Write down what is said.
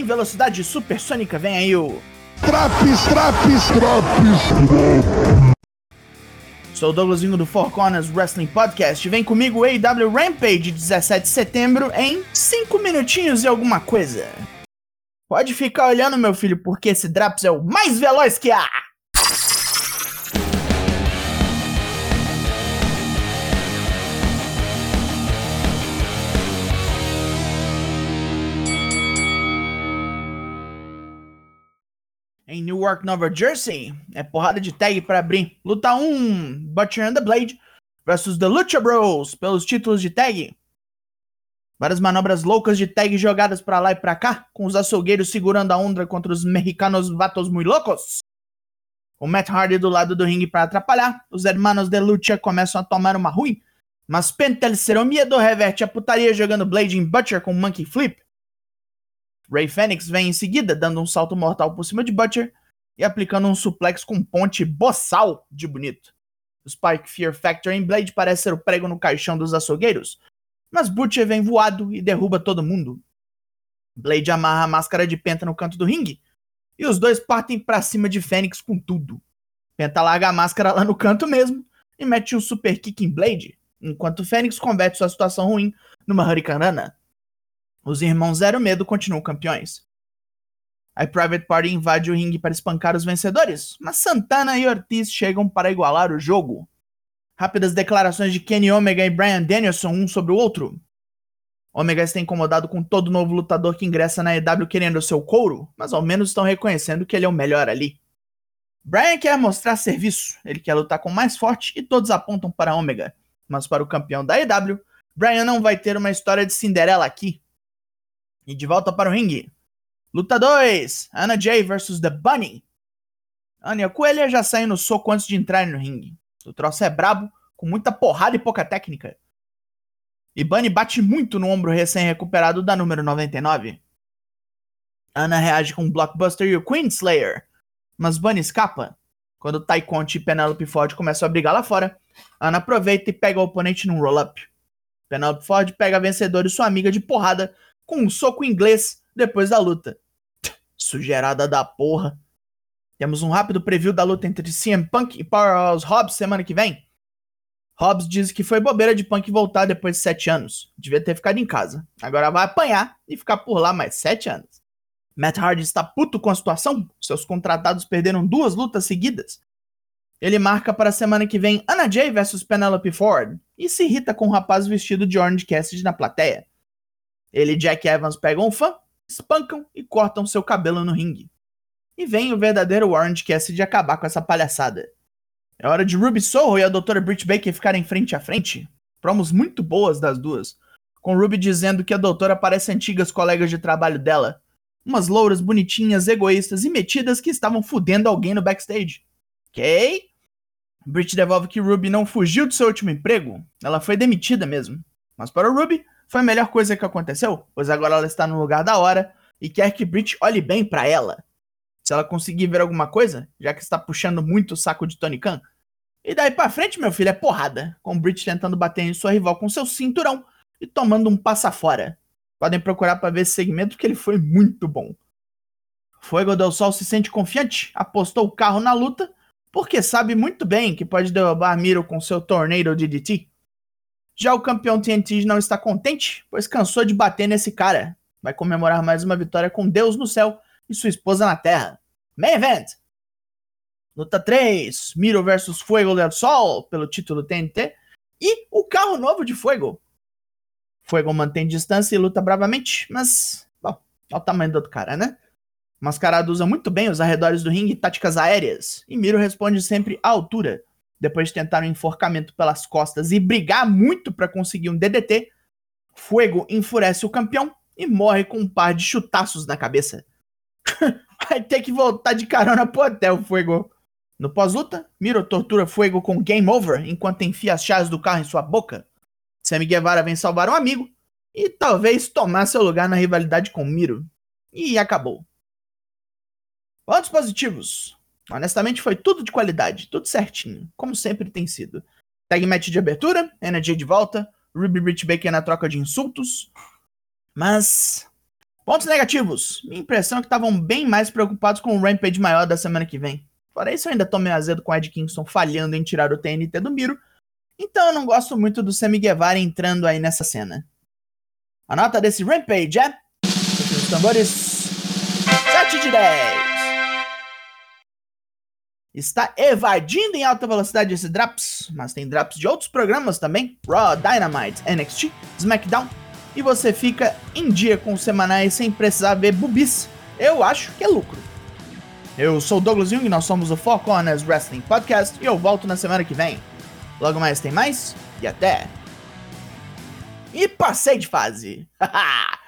em velocidade supersônica, vem aí o. Traps, traps, traps. Sou o Douglas Vingo do Four Corners Wrestling Podcast. Vem comigo o AW Rampage 17 de setembro em 5 minutinhos e alguma coisa. Pode ficar olhando, meu filho, porque esse Draps é o mais veloz que há! Em Newark, Nova Jersey. É porrada de tag para abrir. Luta 1, Butcher and the Blade versus The Lucha Bros pelos títulos de tag. Várias manobras loucas de tag jogadas para lá e para cá, com os açougueiros segurando a onda contra os mexicanos vatos muito loucos. O Matt Hardy do lado do ringue para atrapalhar, os hermanos de lucha começam a tomar uma ruim, mas Penta el Cero Miedo reverte a putaria jogando Blade em Butcher com Monkey Flip. Ray Fênix vem em seguida, dando um salto mortal por cima de Butcher e aplicando um suplex com ponte boçal de bonito. Spike Fear Factor em Blade parece ser o prego no caixão dos açougueiros, mas Butcher vem voado e derruba todo mundo. Blade amarra a máscara de Penta no canto do ringue e os dois partem para cima de Fênix com tudo. Penta larga a máscara lá no canto mesmo e mete um super kick em Blade, enquanto Fênix converte sua situação ruim numa Hurricanrana. Os irmãos Zero Medo continuam campeões. A Private Party invade o ringue para espancar os vencedores, mas Santana e Ortiz chegam para igualar o jogo. Rápidas declarações de Kenny Omega e Brian Danielson um sobre o outro. Omega está incomodado com todo novo lutador que ingressa na EW querendo seu couro, mas ao menos estão reconhecendo que ele é o melhor ali. Brian quer mostrar serviço, ele quer lutar com o mais forte e todos apontam para Omega. Mas para o campeão da EW, Brian não vai ter uma história de Cinderela aqui. E de volta para o ringue. Luta 2: Anna Jay versus The Bunny. Anya Coelha já saiu no soco antes de entrar no ringue. O troço é brabo, com muita porrada e pouca técnica. E Bunny bate muito no ombro recém-recuperado da número 99. Ana reage com Blockbuster e o Queen Slayer, mas Bunny escapa. Quando Tai Conte e Penelope Ford começam a brigar lá fora, Ana aproveita e pega o oponente num roll-up. Penelope Ford pega a vencedora e sua amiga de porrada com um soco inglês depois da luta. Sugerada da porra. Temos um rápido preview da luta entre CM Punk e Powerhouse Hobbs semana que vem. Hobbs diz que foi bobeira de Punk voltar depois de sete anos. Devia ter ficado em casa. Agora vai apanhar e ficar por lá mais sete anos. Matt Hardy está puto com a situação. Seus contratados perderam duas lutas seguidas. Ele marca para a semana que vem Anna Jay versus Penelope Ford e se irrita com o um rapaz vestido de Orange Cassidy na plateia. Ele e Jack Evans pegam um fã, espancam e cortam seu cabelo no ringue. E vem o verdadeiro Orange Cassidy acabar com essa palhaçada. É hora de Ruby Soho e a Dra. Britt Baker ficarem frente a frente. Promos muito boas das duas. Com Ruby dizendo que a doutora parece antigas colegas de trabalho dela. Umas louras bonitinhas, egoístas e metidas que estavam fudendo alguém no backstage. Ok? Britt devolve que Ruby não fugiu do seu último emprego. Ela foi demitida mesmo. Mas para Ruby, foi a melhor coisa que aconteceu, pois agora ela está no lugar da hora e quer que Brit olhe bem para ela. Se ela conseguir ver alguma coisa, já que está puxando muito o saco de Tony Khan. E daí pra frente, meu filho, é porrada, com Brit tentando bater em sua rival com seu cinturão e tomando um passa fora. Podem procurar para ver esse segmento que ele foi muito bom. Fuego del Sol se sente confiante, apostou o carro na luta, porque sabe muito bem que pode derrubar Miro com seu torneiro DDT. Já o campeão TNT não está contente, pois cansou de bater nesse cara. Vai comemorar mais uma vitória com Deus no céu e sua esposa na terra. Main Event! Luta 3, Miro versus Fuego del Sol pelo título TNT e o carro novo de Fuego. Fuego mantém distância e luta bravamente, mas, bom, olha o tamanho do outro cara, né? Mascarado usa muito bem os arredores do ringue e táticas aéreas, e Miro responde sempre à altura, depois de tentar um enforcamento pelas costas e brigar muito para conseguir um DDT, Fuego enfurece o campeão e morre com um par de chutaços na cabeça. Vai ter que voltar de carona pro hotel, Fuego. No pós-luta, Miro tortura Fuego com Game Over enquanto enfia as chaves do carro em sua boca. Sammy Guevara vem salvar um amigo e talvez tomar seu lugar na rivalidade com Miro. E acabou. Pontos positivos. Honestamente, foi tudo de qualidade, tudo certinho, como sempre tem sido. Tag match de abertura, Energy de volta, Ruby Rich Baker na troca de insultos. Mas, Pontos negativos. Minha impressão é que estavam bem mais preocupados com o Rampage maior da semana que vem. Fora isso, eu ainda tô meio azedo com o Ed Kingston falhando em tirar o TNT do Miro. Então eu não gosto muito do Sammy Guevara entrando aí nessa cena. A nota desse Rampage é. Os tambores. 7 de 10. Está evadindo em alta velocidade esse Drops, mas tem Drops de outros programas também: Raw, Dynamite, NXT, SmackDown. E você fica em dia com os semanais sem precisar ver bubis. Eu acho que é lucro. Eu sou o Douglas Jung, nós somos o Four Corners Wrestling Podcast e eu volto na semana que vem. Logo mais tem mais e até. E passei de fase! Haha!